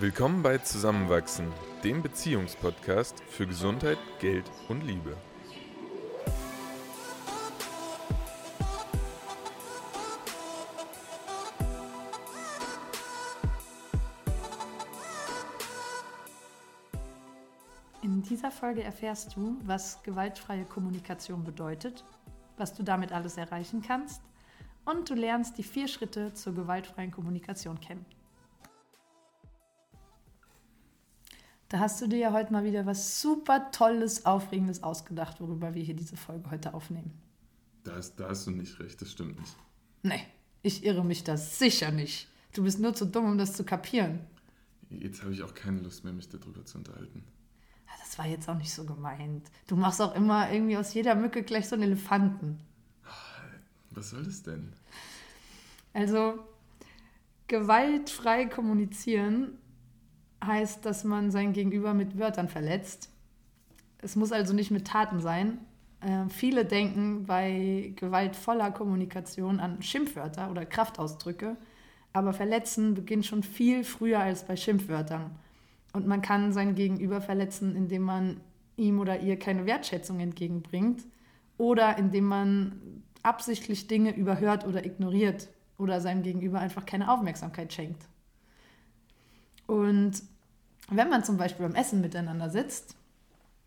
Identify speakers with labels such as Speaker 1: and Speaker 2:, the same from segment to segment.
Speaker 1: Willkommen bei Zusammenwachsen, dem Beziehungspodcast für Gesundheit, Geld und Liebe.
Speaker 2: In dieser Folge erfährst du, was gewaltfreie Kommunikation bedeutet, was du damit alles erreichen kannst und du lernst die vier Schritte zur gewaltfreien Kommunikation kennen. Da hast du dir ja heute mal wieder was super Tolles, Aufregendes ausgedacht, worüber wir hier diese Folge heute aufnehmen.
Speaker 1: Da hast, da hast du nicht recht, das stimmt nicht.
Speaker 2: Nee, ich irre mich da sicher nicht. Du bist nur zu dumm, um das zu kapieren.
Speaker 1: Jetzt habe ich auch keine Lust mehr, mich darüber zu unterhalten.
Speaker 2: Ah, Das war jetzt auch nicht so gemeint. Du machst auch immer irgendwie aus jeder Mücke gleich so einen Elefanten.
Speaker 1: Was soll das denn?
Speaker 2: Also, gewaltfrei kommunizieren heißt, dass man sein Gegenüber mit Wörtern verletzt. Es muss also nicht mit Taten sein. Äh, viele denken bei gewaltvoller Kommunikation an Schimpfwörter oder Kraftausdrücke, aber Verletzen beginnt schon viel früher als bei Schimpfwörtern. Und man kann sein Gegenüber verletzen, indem man ihm oder ihr keine Wertschätzung entgegenbringt oder indem man absichtlich Dinge überhört oder ignoriert oder seinem Gegenüber einfach keine Aufmerksamkeit schenkt. Und wenn man zum Beispiel beim Essen miteinander sitzt,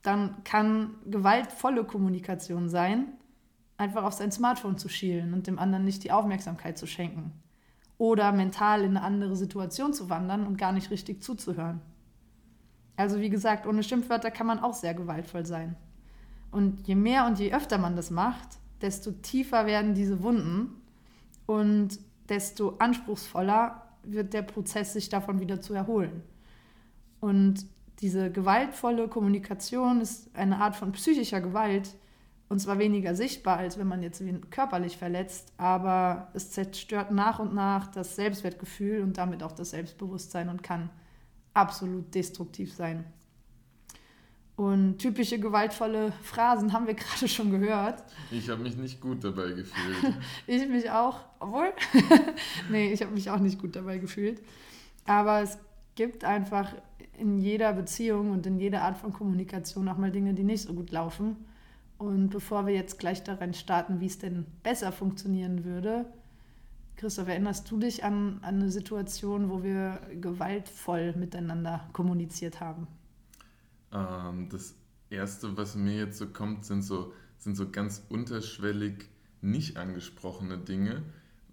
Speaker 2: dann kann gewaltvolle Kommunikation sein, einfach auf sein Smartphone zu schielen und dem anderen nicht die Aufmerksamkeit zu schenken. Oder mental in eine andere Situation zu wandern und gar nicht richtig zuzuhören. Also wie gesagt, ohne Schimpfwörter kann man auch sehr gewaltvoll sein. Und je mehr und je öfter man das macht, desto tiefer werden diese Wunden und desto anspruchsvoller wird der Prozess, sich davon wieder zu erholen. Und diese gewaltvolle Kommunikation ist eine Art von psychischer Gewalt und zwar weniger sichtbar, als wenn man jetzt körperlich verletzt, aber es zerstört nach und nach das Selbstwertgefühl und damit auch das Selbstbewusstsein und kann absolut destruktiv sein. Und typische gewaltvolle Phrasen haben wir gerade schon gehört.
Speaker 1: Ich habe mich nicht gut dabei gefühlt.
Speaker 2: Ich mich auch, obwohl, nee, ich habe mich auch nicht gut dabei gefühlt. Aber es gibt einfach in jeder Beziehung und in jeder Art von Kommunikation auch mal Dinge, die nicht so gut laufen. Und bevor wir jetzt gleich daran starten, wie es denn besser funktionieren würde, Christoph, erinnerst du dich an, an eine Situation, wo wir gewaltvoll miteinander kommuniziert haben?
Speaker 1: Ähm, das Erste, was mir jetzt so kommt, sind so, sind so ganz unterschwellig nicht angesprochene Dinge,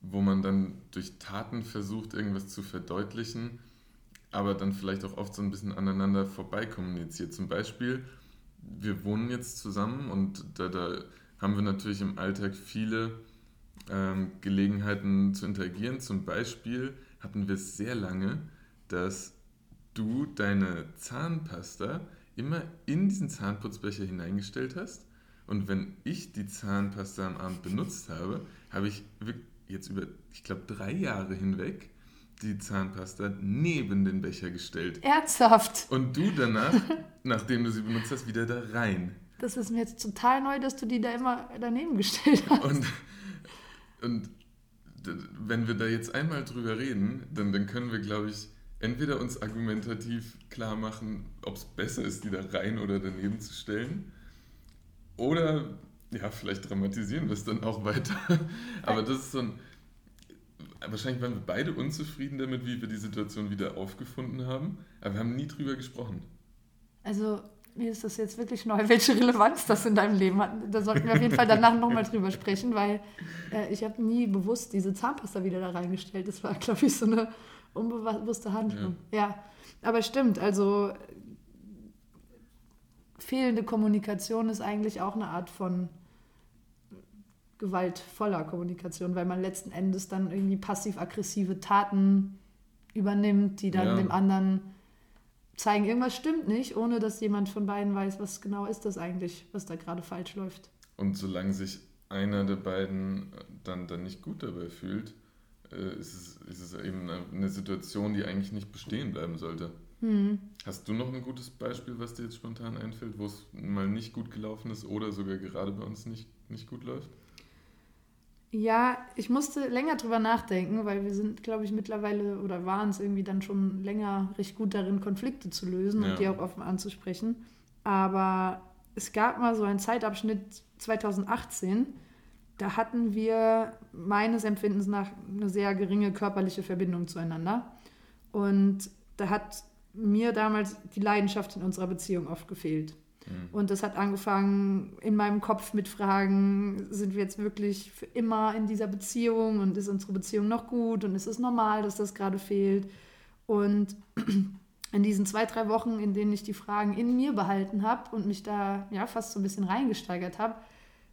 Speaker 1: wo man dann durch Taten versucht, irgendwas zu verdeutlichen, aber dann vielleicht auch oft so ein bisschen aneinander vorbei kommuniziert. Zum Beispiel, wir wohnen jetzt zusammen und da, da haben wir natürlich im Alltag viele ähm, Gelegenheiten zu interagieren. Zum Beispiel hatten wir es sehr lange, dass du deine Zahnpasta immer in diesen Zahnputzbecher hineingestellt hast. Und wenn ich die Zahnpasta am Abend benutzt habe, habe ich jetzt über, ich glaube, drei Jahre hinweg die Zahnpasta neben den Becher gestellt.
Speaker 2: Ernsthaft?
Speaker 1: Und du danach, nachdem du sie benutzt hast, wieder da rein.
Speaker 2: Das ist mir jetzt total neu, dass du die da immer daneben gestellt hast.
Speaker 1: Und, und wenn wir da jetzt einmal drüber reden, dann, dann können wir, glaube ich, entweder uns argumentativ klar machen, ob es besser ist, die da rein oder daneben zu stellen. Oder, ja, vielleicht dramatisieren wir es dann auch weiter. Aber das ist so ein. Wahrscheinlich waren wir beide unzufrieden damit, wie wir die Situation wieder aufgefunden haben. Aber wir haben nie drüber gesprochen.
Speaker 2: Also mir ist das jetzt wirklich neu, welche Relevanz das in deinem Leben hat. Da sollten wir auf jeden Fall danach nochmal drüber sprechen, weil äh, ich habe nie bewusst diese Zahnpasta wieder da reingestellt. Das war, glaube ich, so eine unbewusste Handlung. Ja. aber stimmt, also fehlende Kommunikation ist eigentlich auch eine Art von gewaltvoller Kommunikation, weil man letzten Endes dann irgendwie passiv-aggressive Taten übernimmt, die dann
Speaker 1: Ja.
Speaker 2: dem anderen zeigen, irgendwas stimmt nicht, ohne dass jemand von beiden weiß, was genau ist das eigentlich, was da gerade falsch läuft.
Speaker 1: Und solange sich einer der beiden dann, dann nicht gut dabei fühlt, ist, es, ist es eben eine, eine Situation, die eigentlich nicht bestehen bleiben sollte.
Speaker 2: Hm.
Speaker 1: Hast du noch ein gutes Beispiel, was dir jetzt spontan einfällt, wo es mal nicht gut gelaufen ist oder sogar gerade bei uns nicht, nicht gut läuft?
Speaker 2: Ja, ich musste länger drüber nachdenken, weil wir sind, glaube ich, mittlerweile oder waren es irgendwie dann schon länger recht gut darin, Konflikte zu lösen
Speaker 1: Ja.
Speaker 2: und die auch offen anzusprechen. Aber es gab mal so einen Zeitabschnitt 2018, da hatten wir meines Empfindens nach eine sehr geringe körperliche Verbindung zueinander. Und da hat mir damals die Leidenschaft in unserer Beziehung oft gefehlt.
Speaker 1: Mhm.
Speaker 2: Und das hat angefangen in meinem Kopf mit Fragen, sind wir jetzt wirklich für immer in dieser Beziehung und ist unsere Beziehung noch gut und ist es normal, dass das gerade fehlt? Und in diesen zwei, drei Wochen, in denen ich die Fragen in mir behalten habe und mich da ja fast so ein bisschen reingesteigert habe,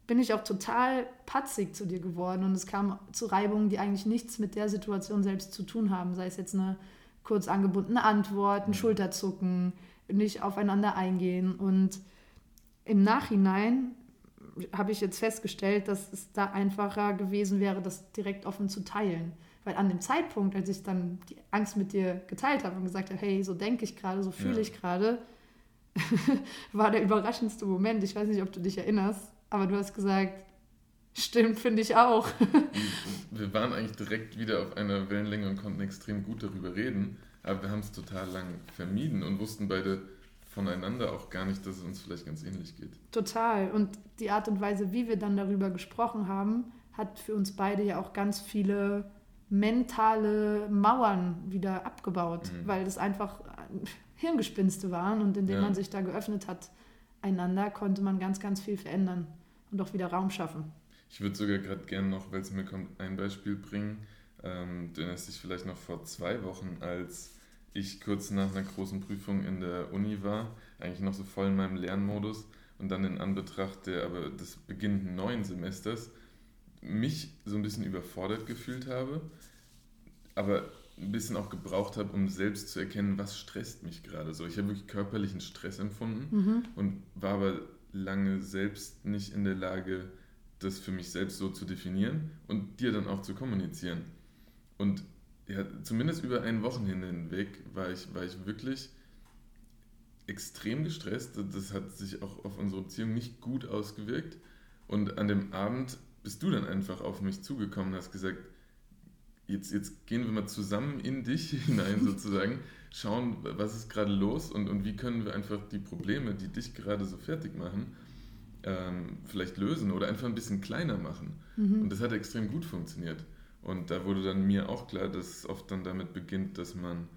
Speaker 2: bin ich auch total patzig zu dir geworden und es kam zu Reibungen, die eigentlich nichts mit der Situation selbst zu tun haben, sei es jetzt eine kurz angebundene Antwort, ein Schulterzucken, nicht aufeinander eingehen. Und im Nachhinein habe ich jetzt festgestellt, dass es da einfacher gewesen wäre, das direkt offen zu teilen. Weil an dem Zeitpunkt, als ich dann die Angst mit dir geteilt habe und gesagt habe, hey, so denke ich gerade, so fühle
Speaker 1: Ja.
Speaker 2: ich gerade, war der überraschendste Moment. Ich weiß nicht, ob du dich erinnerst, aber du hast gesagt, stimmt, finde ich auch.
Speaker 1: Wir waren eigentlich direkt wieder auf einer Wellenlänge und konnten extrem gut darüber reden, aber wir haben es total lang vermieden und wussten beide voneinander auch gar nicht, dass es uns vielleicht ganz ähnlich geht.
Speaker 2: Total. Und die Art und Weise, wie wir dann darüber gesprochen haben, hat für uns beide ja auch ganz viele mentale Mauern wieder abgebaut,
Speaker 1: Mhm.
Speaker 2: weil das einfach Hirngespinste waren und indem
Speaker 1: Ja.
Speaker 2: man sich da geöffnet hat, einander, konnte man ganz, ganz viel verändern und auch wieder Raum schaffen.
Speaker 1: Ich würde sogar gerade gerne noch, weil es mir kommt, ein Beispiel bringen. Ähm, du erinnerst dich vielleicht noch vor zwei Wochen, als ich kurz nach einer großen Prüfung in der Uni war, eigentlich noch so voll in meinem Lernmodus und dann in Anbetracht der, aber des beginnenden neuen Semesters mich so ein bisschen überfordert gefühlt habe, aber ein bisschen auch gebraucht habe, um selbst zu erkennen, was stresst mich gerade so. Ich habe wirklich körperlichen Stress empfunden und war aber lange selbst nicht in der Lage, das für mich selbst so zu definieren und dir dann auch zu kommunizieren. Und ja, zumindest über ein Wochenende hinweg war ich, war ich wirklich extrem gestresst. Das hat sich auch auf unsere Beziehung nicht gut ausgewirkt. Und an dem Abend bist du dann einfach auf mich zugekommen und hast gesagt, jetzt, jetzt gehen wir mal zusammen in dich hinein sozusagen, schauen, was ist gerade los und, und wie können wir einfach die Probleme, die dich gerade so fertig machen, ähm, vielleicht lösen oder einfach ein bisschen kleiner machen. Und das hat extrem gut funktioniert. Und da wurde dann mir auch klar, dass es oft dann damit beginnt, dass man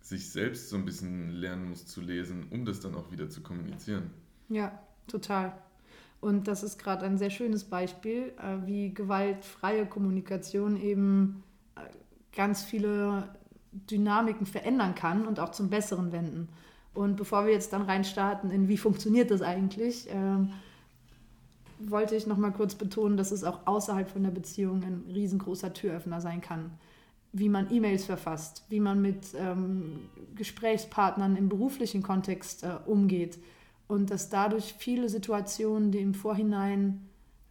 Speaker 1: sich selbst so ein bisschen lernen muss zu lesen, um das dann auch wieder zu kommunizieren.
Speaker 2: Ja, total. Und das ist gerade ein sehr schönes Beispiel, äh, wie gewaltfreie Kommunikation eben ganz viele Dynamiken verändern kann und auch zum Besseren wenden. Und bevor wir jetzt dann reinstarten in wie funktioniert das eigentlich, ähm, wollte ich noch mal kurz betonen, dass es auch außerhalb von der Beziehung ein riesengroßer Türöffner sein kann. Wie man E-Mails verfasst, wie man mit ähm, Gesprächspartnern im beruflichen Kontext äh, umgeht und dass dadurch viele Situationen, die im Vorhinein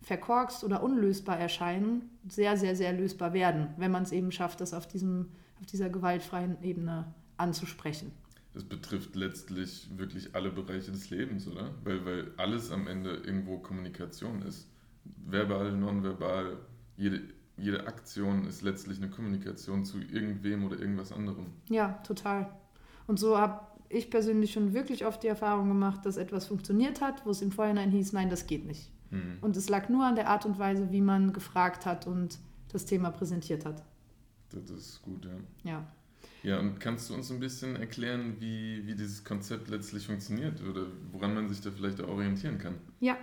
Speaker 2: verkorkst oder unlösbar erscheinen, sehr, sehr, sehr lösbar werden, wenn man es eben schafft, das auf, diesem, auf dieser gewaltfreien Ebene anzusprechen.
Speaker 1: Das betrifft letztlich wirklich alle Bereiche des Lebens, oder? Weil, weil alles am Ende irgendwo Kommunikation ist. Verbal, nonverbal, jede, jede Aktion ist letztlich eine Kommunikation zu irgendwem oder irgendwas anderem.
Speaker 2: Ja, total. Und so habe ich persönlich schon wirklich oft die Erfahrung gemacht, dass etwas funktioniert hat, wo es im Vorhinein hieß, nein, das geht nicht.
Speaker 1: Hm.
Speaker 2: Und es lag nur an der Art und Weise, wie man gefragt hat und das Thema präsentiert hat.
Speaker 1: Das ist gut, ja.
Speaker 2: Ja.
Speaker 1: Ja, und kannst du uns ein bisschen erklären, wie, wie dieses Konzept letztlich funktioniert oder woran man sich da vielleicht orientieren kann?
Speaker 2: Ja,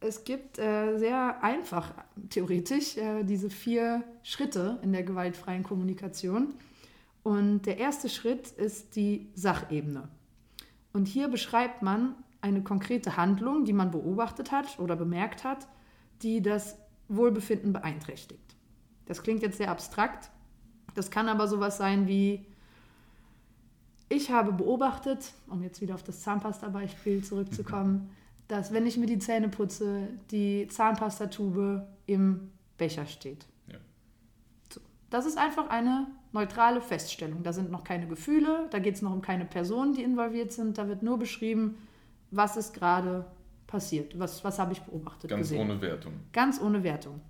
Speaker 2: es gibt äh, sehr einfach, theoretisch, äh, diese vier Schritte in der gewaltfreien Kommunikation. Und der erste Schritt ist die Sachebene. Und hier beschreibt man eine konkrete Handlung, die man beobachtet hat oder bemerkt hat, die das Wohlbefinden beeinträchtigt. Das klingt jetzt sehr abstrakt. Das kann aber sowas sein wie, ich habe beobachtet, um jetzt wieder auf das Zahnpasta-Beispiel zurückzukommen, dass wenn ich mir die Zähne putze, die Zahnpastatube im Becher steht.
Speaker 1: Ja.
Speaker 2: So. Das ist einfach eine neutrale Feststellung. Da sind noch keine Gefühle, da geht es noch um keine Personen, die involviert sind. Da wird nur beschrieben, was ist gerade passiert, was, was habe ich beobachtet.
Speaker 1: Ganz
Speaker 2: gesehen.
Speaker 1: ohne Wertung.
Speaker 2: Ganz ohne Wertung.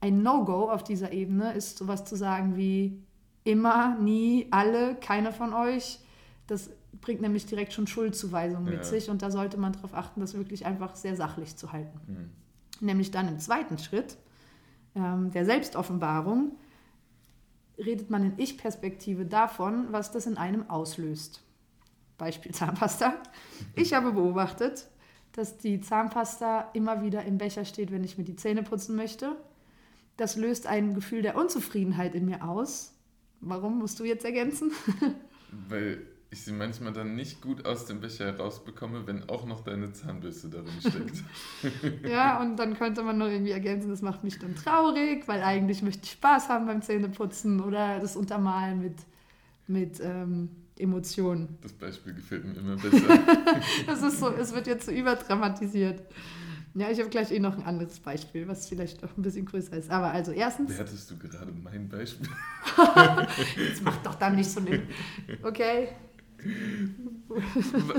Speaker 2: ein No-Go auf dieser Ebene ist sowas zu sagen wie immer, nie, alle, keiner von euch. Das bringt nämlich direkt schon Schuldzuweisungen mit
Speaker 1: Ja.
Speaker 2: sich und da sollte man darauf achten, das wirklich einfach sehr sachlich zu halten.
Speaker 1: Mhm.
Speaker 2: Nämlich dann im zweiten Schritt ähm, der Selbstoffenbarung redet man in Ich-Perspektive davon, was das in einem auslöst. Beispiel Zahnpasta. Ich habe beobachtet, dass die Zahnpasta immer wieder im Becher steht, wenn ich mir die Zähne putzen möchte. Das löst ein Gefühl der Unzufriedenheit in mir aus. Warum musst du jetzt ergänzen?
Speaker 1: Weil ich sie manchmal dann nicht gut aus dem Becher herausbekomme, wenn auch noch deine Zahnbürste darin steckt.
Speaker 2: Ja, und dann könnte man noch irgendwie ergänzen, das macht mich dann traurig, weil eigentlich möchte ich Spaß haben beim Zähneputzen oder das Untermalen mit, mit ähm, Emotionen.
Speaker 1: Das Beispiel gefällt mir immer besser.
Speaker 2: Das ist so, es wird jetzt so überdramatisiert. Ja, ich habe gleich eh noch ein anderes Beispiel, was vielleicht auch ein bisschen größer ist. Aber also erstens,
Speaker 1: Wertest du gerade mein Beispiel?
Speaker 2: das macht doch dann nicht so eine. Okay,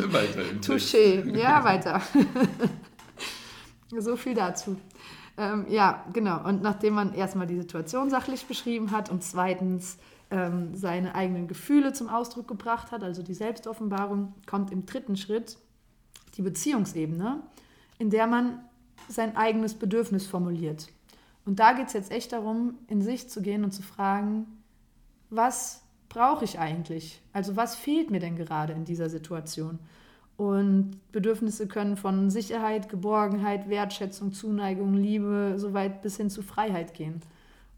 Speaker 1: Weiter.
Speaker 2: Touché. Ja, weiter. so viel dazu. Ähm, ja, genau. Und nachdem man erstmal die Situation sachlich beschrieben hat und zweitens ähm, seine eigenen Gefühle zum Ausdruck gebracht hat, also die Selbstoffenbarung, kommt im dritten Schritt die Beziehungsebene, in der man sein eigenes Bedürfnis formuliert. Und da geht es jetzt echt darum, in sich zu gehen und zu fragen, was brauche ich eigentlich? Also was fehlt mir denn gerade in dieser Situation? Und Bedürfnisse können von Sicherheit, Geborgenheit, Wertschätzung, Zuneigung, Liebe, soweit bis hin zu Freiheit gehen.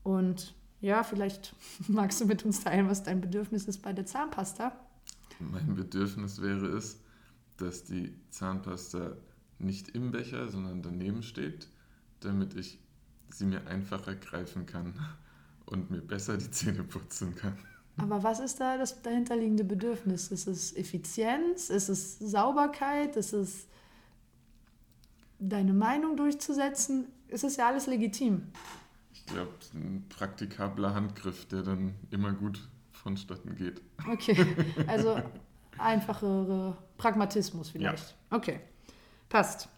Speaker 2: Und ja, vielleicht magst du mit uns teilen, was dein Bedürfnis ist bei der Zahnpasta.
Speaker 1: Mein Bedürfnis wäre es, dass die Zahnpasta nicht im Becher, sondern daneben steht, damit ich sie mir einfacher greifen kann und mir besser die Zähne putzen kann.
Speaker 2: Aber was ist da das dahinterliegende Bedürfnis? Ist es Effizienz? Ist es Sauberkeit? Ist es deine Meinung durchzusetzen? Es ist ja alles legitim.
Speaker 1: Ich glaube, ein praktikabler Handgriff, der dann immer gut vonstatten geht.
Speaker 2: Okay, also einfachere Pragmatismus vielleicht. Okay, passt.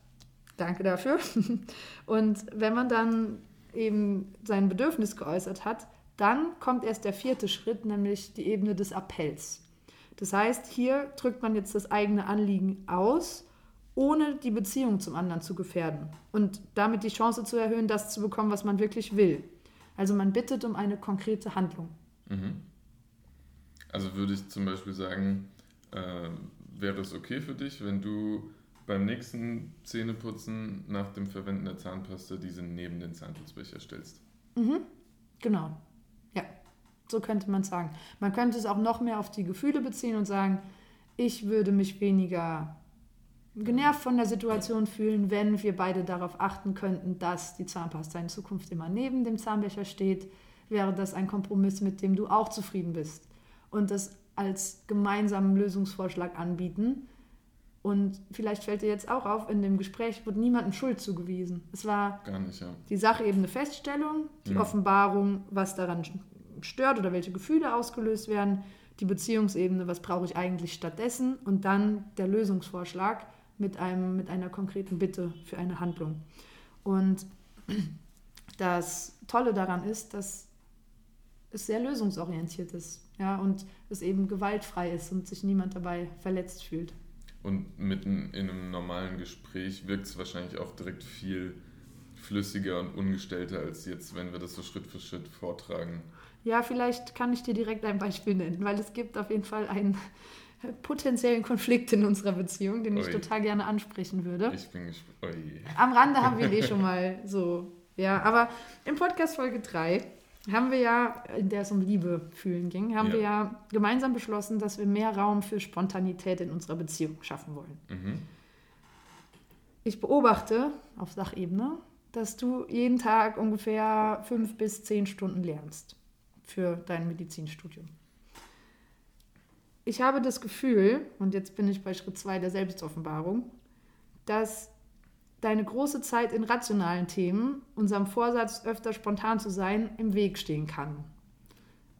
Speaker 2: Danke dafür. Und wenn man dann eben sein Bedürfnis geäußert hat, dann kommt erst der vierte Schritt, nämlich die Ebene des Appells. Das heißt, hier drückt man jetzt das eigene Anliegen aus, ohne die Beziehung zum anderen zu gefährden und damit die Chance zu erhöhen, das zu bekommen, was man wirklich will. Also man bittet um eine konkrete Handlung.
Speaker 1: Mhm. Also würde ich zum Beispiel sagen, äh, wäre es okay für dich, wenn du beim nächsten Zähneputzen nach dem Verwenden der Zahnpasta diese neben den Zahnputzbecher stellst?
Speaker 2: Mhm. Genau. Ja, so könnte man sagen. Man könnte es auch noch mehr auf die Gefühle beziehen und sagen, ich würde mich weniger genervt von der Situation fühlen, wenn wir beide darauf achten könnten, dass die Zahnpasta in Zukunft immer neben dem Zahnbecher steht. Wäre das ein Kompromiss, mit dem du auch zufrieden bist? Und das als gemeinsamen Lösungsvorschlag anbieten. Und vielleicht fällt dir jetzt auch auf, in dem Gespräch wurde niemandem Schuld zugewiesen. Es war
Speaker 1: nicht, ja.
Speaker 2: die Sache eben eine Feststellung, die
Speaker 1: Mhm.
Speaker 2: Offenbarung, was daran stört oder welche Gefühle ausgelöst werden, die Beziehungsebene, was brauche ich eigentlich stattdessen und dann der Lösungsvorschlag mit, einem, mit einer konkreten Bitte für eine Handlung. Und das Tolle daran ist, dass es sehr lösungsorientiert ist ja, und es eben gewaltfrei ist und sich niemand dabei verletzt fühlt.
Speaker 1: Und mitten in einem normalen Gespräch wirkt es wahrscheinlich auch direkt viel flüssiger und ungestellter als jetzt, wenn wir das so Schritt für Schritt vortragen.
Speaker 2: Ja, vielleicht kann ich dir direkt ein Beispiel nennen, weil es gibt auf jeden Fall einen potenziellen Konflikt in unserer Beziehung, den ich
Speaker 1: Ui.
Speaker 2: total gerne ansprechen würde.
Speaker 1: Ich bin gespannt.
Speaker 2: Am Rande haben wir eh schon mal so, ja, aber im Podcast Folge 3 haben wir ja, in der es um Liebe fühlen ging, haben
Speaker 1: Ja.
Speaker 2: wir ja gemeinsam beschlossen, dass wir mehr Raum für Spontanität in unserer Beziehung schaffen wollen.
Speaker 1: Mhm.
Speaker 2: Ich beobachte auf Sachebene, dass du jeden Tag ungefähr fünf bis zehn Stunden lernst für dein Medizinstudium. Ich habe das Gefühl, und jetzt bin ich bei Schritt 2 der Selbstoffenbarung, dass deine große Zeit in rationalen Themen, unserem Vorsatz, öfter spontan zu sein, im Weg stehen kann.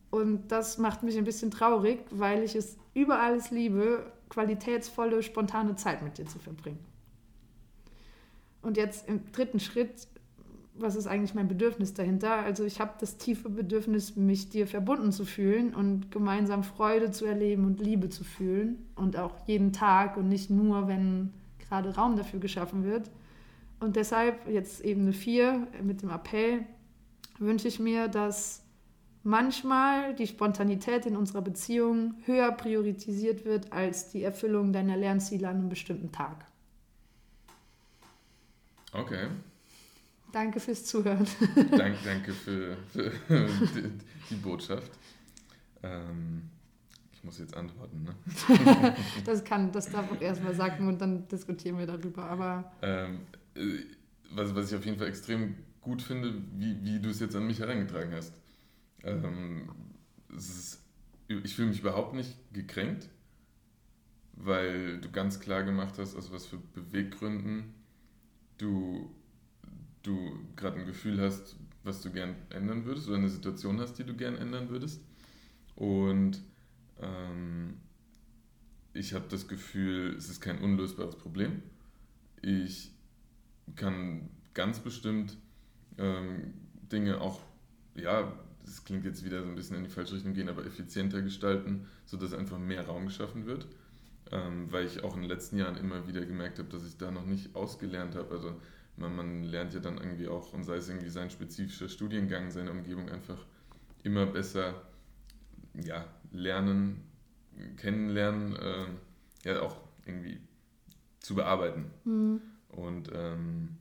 Speaker 2: Und das macht mich ein bisschen traurig, weil ich es über alles liebe, qualitätsvolle, spontane Zeit mit dir zu verbringen. Und jetzt im dritten Schritt was ist eigentlich mein Bedürfnis dahinter? Also ich habe das tiefe Bedürfnis, mich dir verbunden zu fühlen und gemeinsam Freude zu erleben und Liebe zu fühlen und auch jeden Tag und nicht nur, wenn gerade Raum dafür geschaffen wird. Und deshalb jetzt Ebene 4 mit dem Appell wünsche ich mir, dass manchmal die Spontanität in unserer Beziehung höher priorisiert wird als die Erfüllung deiner Lernziele an einem bestimmten Tag.
Speaker 1: Okay.
Speaker 2: Danke fürs Zuhören.
Speaker 1: Dank, danke für, für die, die, Botschaft. Ähm, ich muss jetzt antworten, ne?
Speaker 2: das kann, das darf auch erstmal sagen und dann diskutieren wir darüber. Aber
Speaker 1: ähm, äh, was, was ich auf jeden Fall extrem gut finde, wie, wie du es jetzt an mich herangetragen hast. Ähm, ist, ich fühle mich überhaupt nicht gekränkt, weil du ganz klar gemacht hast, aus was für Beweggründen du du gerade ein Gefühl hast, was du gern ändern würdest oder eine Situation hast, die du gern ändern würdest. Und ähm, ich habe das Gefühl, es ist kein unlösbares Problem. Ich kann ganz bestimmt ähm, Dinge auch, ja, das klingt jetzt wieder so ein bisschen in die falsche Richtung gehen, aber effizienter gestalten, sodass einfach mehr Raum geschaffen wird. Ähm, weil ich auch in den letzten Jahren immer wieder gemerkt habe, dass ich da noch nicht ausgelernt habe. Also man, man lernt ja dann irgendwie auch, und sei es irgendwie sein spezifischer Studiengang, seine Umgebung einfach immer besser ja, lernen, kennenlernen, äh, ja auch irgendwie zu bearbeiten. Mhm. Und ähm,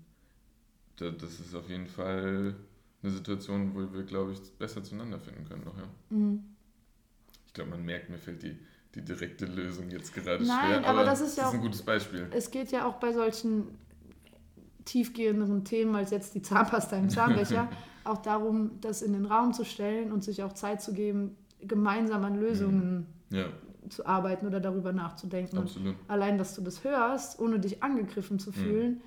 Speaker 1: da, das ist auf jeden Fall eine Situation, wo wir, glaube ich, besser zueinander finden können noch, ja. Mhm. Ich glaube, man merkt, mir fällt die, die direkte Lösung jetzt gerade
Speaker 2: Nein,
Speaker 1: schwer,
Speaker 2: aber, aber das ist ja
Speaker 1: das
Speaker 2: ist
Speaker 1: ein gutes Beispiel.
Speaker 2: Es geht ja auch bei solchen tiefgehenderen Themen als jetzt die Zahnpasta im Zahnbecher, auch darum, das in den Raum zu stellen und sich auch Zeit zu geben, gemeinsam an Lösungen mhm. ja. zu arbeiten oder darüber nachzudenken. Absolut. allein, dass du das hörst, ohne dich angegriffen zu mhm. fühlen, mhm.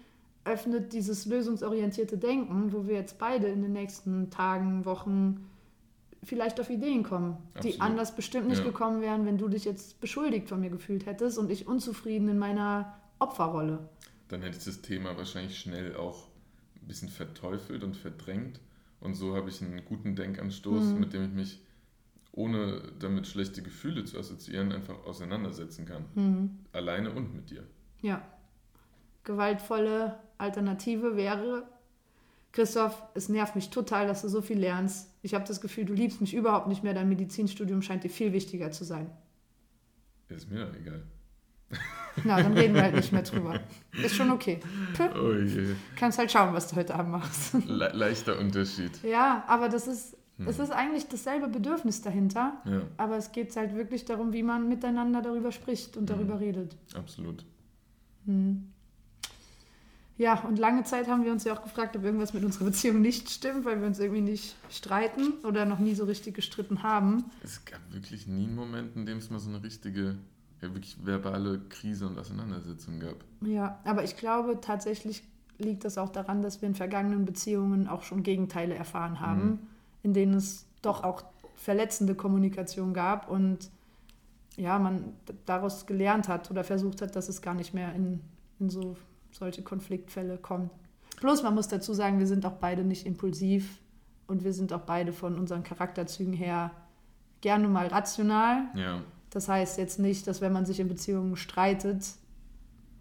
Speaker 2: öffnet dieses lösungsorientierte Denken, wo wir jetzt beide in den nächsten Tagen, Wochen vielleicht auf Ideen kommen, Absolut. die anders bestimmt nicht ja. gekommen wären, wenn du dich jetzt beschuldigt von mir gefühlt hättest und ich unzufrieden in meiner Opferrolle
Speaker 1: dann hätte ich das Thema wahrscheinlich schnell auch ein bisschen verteufelt und verdrängt. Und so habe ich einen guten Denkanstoß, mhm. mit dem ich mich, ohne damit schlechte Gefühle zu assoziieren, einfach auseinandersetzen kann. Mhm. Alleine und mit dir.
Speaker 2: Ja. Gewaltvolle Alternative wäre, Christoph, es nervt mich total, dass du so viel lernst. Ich habe das Gefühl, du liebst mich überhaupt nicht mehr. Dein Medizinstudium scheint dir viel wichtiger zu sein.
Speaker 1: Ist mir doch egal.
Speaker 2: Na, dann reden wir halt nicht mehr drüber. Ist schon okay. Oh je. Kannst halt schauen, was du heute Abend machst.
Speaker 1: Le leichter Unterschied.
Speaker 2: Ja, aber das ist, hm. es ist eigentlich dasselbe Bedürfnis dahinter. Ja. Aber es geht halt wirklich darum, wie man miteinander darüber spricht und hm. darüber redet.
Speaker 1: Absolut.
Speaker 2: Hm. Ja, und lange Zeit haben wir uns ja auch gefragt, ob irgendwas mit unserer Beziehung nicht stimmt, weil wir uns irgendwie nicht streiten oder noch nie so richtig gestritten haben.
Speaker 1: Es gab wirklich nie einen Moment, in dem es mal so eine richtige ja, wirklich verbale Krise und Auseinandersetzung gab.
Speaker 2: Ja, aber ich glaube tatsächlich liegt das auch daran, dass wir in vergangenen Beziehungen auch schon Gegenteile erfahren haben, mhm. in denen es doch auch verletzende Kommunikation gab und ja, man daraus gelernt hat oder versucht hat, dass es gar nicht mehr in, in so solche Konfliktfälle kommt. Bloß man muss dazu sagen, wir sind auch beide nicht impulsiv und wir sind auch beide von unseren Charakterzügen her gerne mal rational. Ja. Das heißt jetzt nicht, dass wenn man sich in Beziehungen streitet,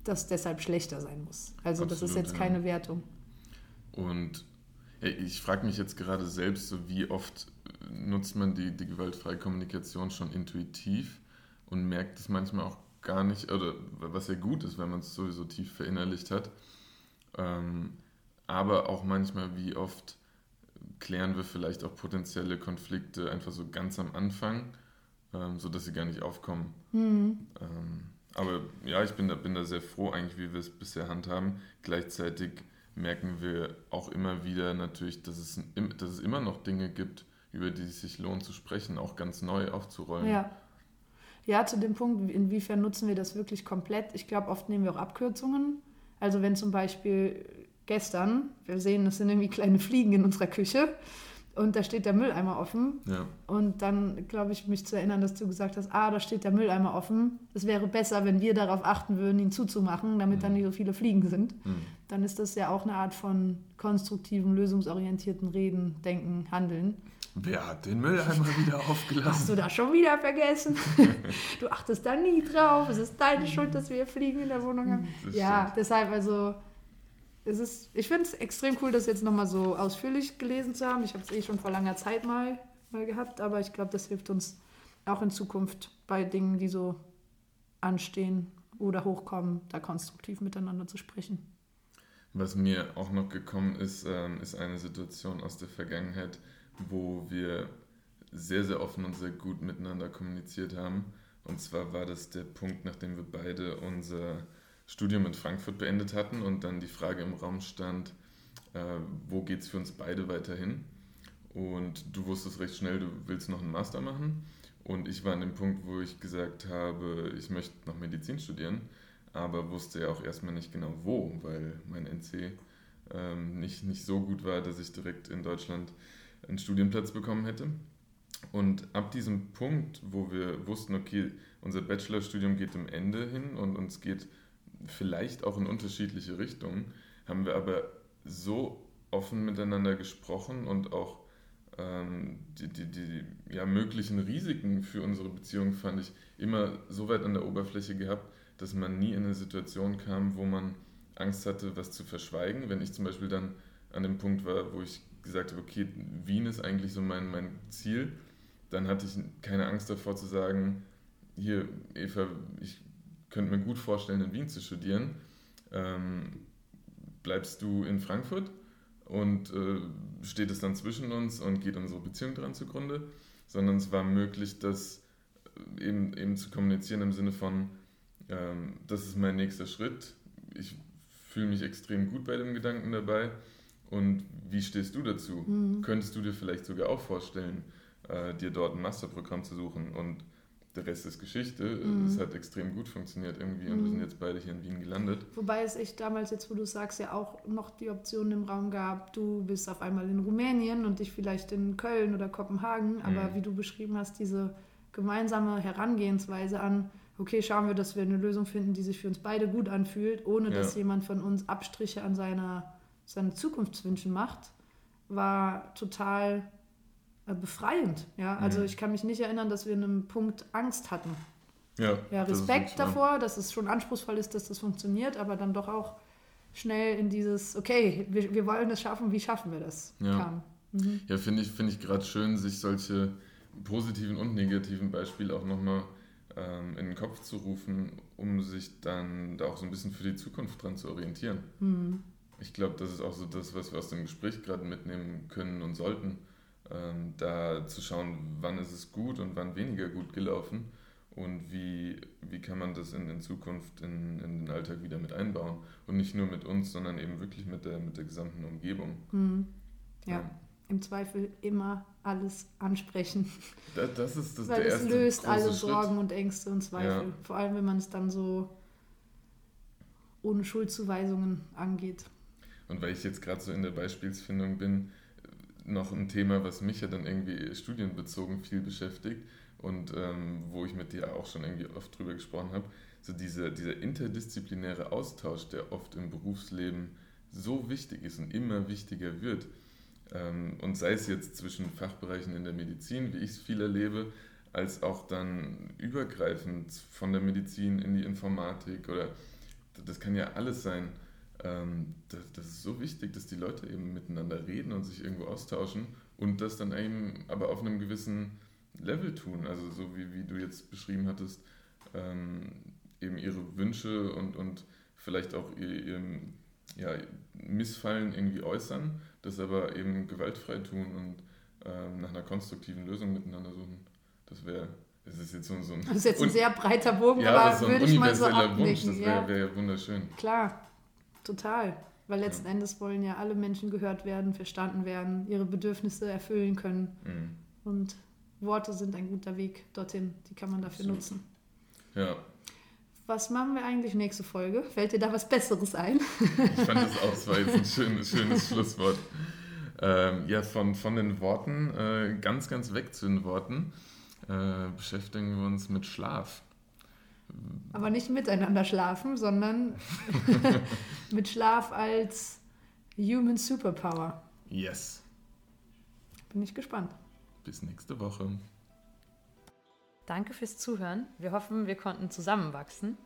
Speaker 2: das deshalb schlechter sein muss. Also Absolut, das ist jetzt ja. keine Wertung.
Speaker 1: Und ich frage mich jetzt gerade selbst, so wie oft nutzt man die, die gewaltfreie Kommunikation schon intuitiv und merkt es manchmal auch gar nicht, oder was ja gut ist, wenn man es sowieso tief verinnerlicht hat. Ähm, aber auch manchmal, wie oft klären wir vielleicht auch potenzielle Konflikte einfach so ganz am Anfang ähm, sodass sie gar nicht aufkommen. Mhm. Ähm, aber ja, ich bin da, bin da sehr froh eigentlich, wie wir es bisher handhaben. Gleichzeitig merken wir auch immer wieder natürlich, dass es, dass es immer noch Dinge gibt, über die es sich lohnt zu sprechen, auch ganz neu aufzurollen.
Speaker 2: Ja. Ja, zu dem Punkt, inwiefern nutzen wir das wirklich komplett? Ich glaube, oft nehmen wir auch Abkürzungen. Also wenn zum Beispiel gestern, wir sehen, das sind irgendwie kleine Fliegen in unserer Küche, und da steht der Mülleimer offen.
Speaker 1: Ja.
Speaker 2: Und dann glaube ich, mich zu erinnern, dass du gesagt hast, ah, da steht der Mülleimer offen. Es wäre besser, wenn wir darauf achten würden, ihn zuzumachen, damit dann nicht so viele Fliegen sind.
Speaker 1: Mhm.
Speaker 2: Dann ist das ja auch eine Art von konstruktivem, lösungsorientierten Reden, Denken, Handeln.
Speaker 1: Wer hat den Mülleimer wieder
Speaker 2: Hast
Speaker 1: aufgelassen?
Speaker 2: du das schon wieder vergessen? du achtest da nie drauf. Es ist deine Schuld, dass wir Fliegen in der Wohnung haben. Ja,
Speaker 1: stimmt.
Speaker 2: deshalb also. Es ist, ich finde es extrem cool, das jetzt nochmal so ausführlich gelesen zu haben. Ich habe es eh schon vor langer Zeit mal, mal gehabt, aber ich glaube, das hilft uns auch in Zukunft bei Dingen, die so anstehen oder hochkommen, da konstruktiv miteinander zu sprechen.
Speaker 1: Was mir auch noch gekommen ist, ähm, ist eine Situation aus der Vergangenheit, wo wir sehr, sehr offen und sehr gut miteinander kommuniziert haben. Und zwar war das der Punkt, nachdem wir beide unser Studium in Frankfurt beendet hatten und dann die Frage im Raum stand, äh, wo geht es für uns beide weiterhin? Und du wusstest recht schnell, du willst noch einen Master machen. Und ich war an dem Punkt, wo ich gesagt habe, ich möchte noch Medizin studieren, aber wusste ja auch erstmal nicht genau wo, weil mein NC ähm, nicht, nicht so gut war, dass ich direkt in Deutschland einen Studienplatz bekommen hätte. Und ab diesem Punkt, wo wir wussten, okay, unser Bachelorstudium geht dem Ende hin und uns geht vielleicht auch in unterschiedliche Richtungen, haben wir aber so offen miteinander gesprochen und auch ähm, die, die, die ja, möglichen Risiken für unsere Beziehung fand ich immer so weit an der Oberfläche gehabt, dass man nie in eine Situation kam, wo man Angst hatte, was zu verschweigen. Wenn ich zum Beispiel dann an dem Punkt war, wo ich gesagt habe, okay, Wien ist eigentlich so mein, mein Ziel, dann hatte ich keine Angst davor zu sagen, hier, Eva, ich könnte mir gut vorstellen, in Wien zu studieren. Ähm, bleibst du in Frankfurt und äh, steht es dann zwischen uns und geht unsere Beziehung dran zugrunde, sondern es war möglich, das äh, eben, eben zu kommunizieren im Sinne von, ähm, das ist mein nächster Schritt, ich fühle mich extrem gut bei dem Gedanken dabei und wie stehst du dazu?
Speaker 2: Mhm.
Speaker 1: Könntest du dir vielleicht sogar auch vorstellen, äh, dir dort ein Masterprogramm zu suchen und der Rest ist Geschichte.
Speaker 2: Mhm.
Speaker 1: Es hat extrem gut funktioniert irgendwie und wir sind jetzt beide hier in Wien gelandet.
Speaker 2: Wobei es echt damals, jetzt wo du sagst, ja auch noch die Option im Raum gab, du bist auf einmal in Rumänien und ich vielleicht in Köln oder Kopenhagen, aber
Speaker 1: Mhm.
Speaker 2: wie du beschrieben hast, diese gemeinsame Herangehensweise an, okay, schauen wir, dass wir eine Lösung finden, die sich für uns beide gut anfühlt, ohne dass
Speaker 1: Ja.
Speaker 2: jemand von uns Abstriche an seiner, seinen Zukunftswünschen macht, war total befreiend. Ja? Also
Speaker 1: Mhm.
Speaker 2: ich kann mich nicht erinnern, dass wir an einem Punkt Angst hatten.
Speaker 1: Ja,
Speaker 2: Ja,
Speaker 1: das
Speaker 2: Respekt
Speaker 1: wahr.
Speaker 2: davor, dass es schon anspruchsvoll ist, dass das funktioniert, aber dann doch auch schnell in dieses, okay, wir, wir wollen das schaffen, wie schaffen wir das?
Speaker 1: Ja.
Speaker 2: kam. Mhm.
Speaker 1: Ja, finde ich, find ich gerade schön, sich solche positiven und negativen Beispiele auch nochmal ähm, in den Kopf zu rufen, um sich dann da auch so ein bisschen für die Zukunft dran zu orientieren.
Speaker 2: Mhm.
Speaker 1: Ich glaube, das ist auch so das, was wir aus dem Gespräch gerade mitnehmen können und sollten, ähm, da zu schauen, wann ist es gut und wann weniger gut gelaufen und wie, wie kann man das in, in Zukunft in, in den Alltag wieder mit einbauen. Und nicht nur mit uns, sondern eben wirklich mit der, mit der gesamten Umgebung.
Speaker 2: Mhm. Ja. im Zweifel immer alles ansprechen,
Speaker 1: Da, das ist das,
Speaker 2: weil
Speaker 1: der
Speaker 2: es löst alle
Speaker 1: Schritt.
Speaker 2: Sorgen und Ängste und Zweifel.
Speaker 1: Ja.
Speaker 2: Vor allem, wenn man es dann so ohne Schuldzuweisungen angeht.
Speaker 1: Und weil ich jetzt gerade so in der Beispielsfindung bin, noch ein Thema, was mich ja dann irgendwie studienbezogen viel beschäftigt und ähm, wo ich mit dir auch schon irgendwie oft drüber gesprochen habe, so diese, dieser interdisziplinäre Austausch, der oft im Berufsleben so wichtig ist und immer wichtiger wird. Ähm, und sei es jetzt zwischen Fachbereichen in der Medizin, wie ich es viel erlebe, als auch dann übergreifend von der Medizin in die Informatik oder das kann ja alles sein. Ähm, das, ist so wichtig, dass die Leute eben miteinander reden und sich irgendwo austauschen und das dann eben aber auf einem gewissen Level tun. Also so wie, wie du jetzt beschrieben hattest, ähm, eben ihre Wünsche und, und vielleicht auch ihr, ihr ja, Missfallen irgendwie äußern, das aber eben gewaltfrei tun und ähm, nach einer konstruktiven Lösung miteinander suchen. Das wäre, das ist jetzt so, so ein,
Speaker 2: Das ist jetzt ein sehr breiter Bogen,
Speaker 1: ja,
Speaker 2: aber
Speaker 1: so ein
Speaker 2: würde ich mal so
Speaker 1: universeller Wunsch,
Speaker 2: abnicken.
Speaker 1: das wäre
Speaker 2: Ja,
Speaker 1: wär ja wunderschön.
Speaker 2: klar, total. Weil letzten Endes wollen ja alle Menschen gehört werden, verstanden werden, ihre Bedürfnisse erfüllen können.
Speaker 1: Mhm.
Speaker 2: Und Worte sind ein guter Weg dorthin, die kann man dafür
Speaker 1: Absolut.
Speaker 2: nutzen.
Speaker 1: Ja,
Speaker 2: Was machen wir eigentlich nächste Folge? Fällt dir da was Besseres ein?
Speaker 1: ich fand das auch, das war jetzt ein schönes, schönes Schlusswort. Ähm, ja, von, von den Worten, äh, ganz, ganz weg zu den Worten, äh, beschäftigen wir uns mit Schlaf.
Speaker 2: Aber nicht miteinander schlafen, sondern mit Schlaf als Human Superpower.
Speaker 1: Yes.
Speaker 2: Bin ich gespannt.
Speaker 1: Bis nächste Woche.
Speaker 2: Danke fürs Zuhören. Wir hoffen, wir konnten zusammenwachsen.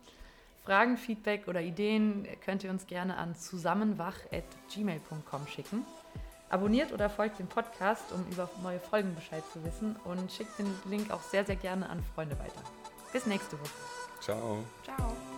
Speaker 2: Fragen, Feedback oder Ideen könnt ihr uns gerne an zusammenwach.gmail.com schicken. Abonniert oder folgt dem Podcast, um über neue Folgen Bescheid zu wissen und schickt den Link auch sehr, sehr gerne an Freunde weiter. Bis nächste Woche.
Speaker 1: Ciao.
Speaker 2: Ciao.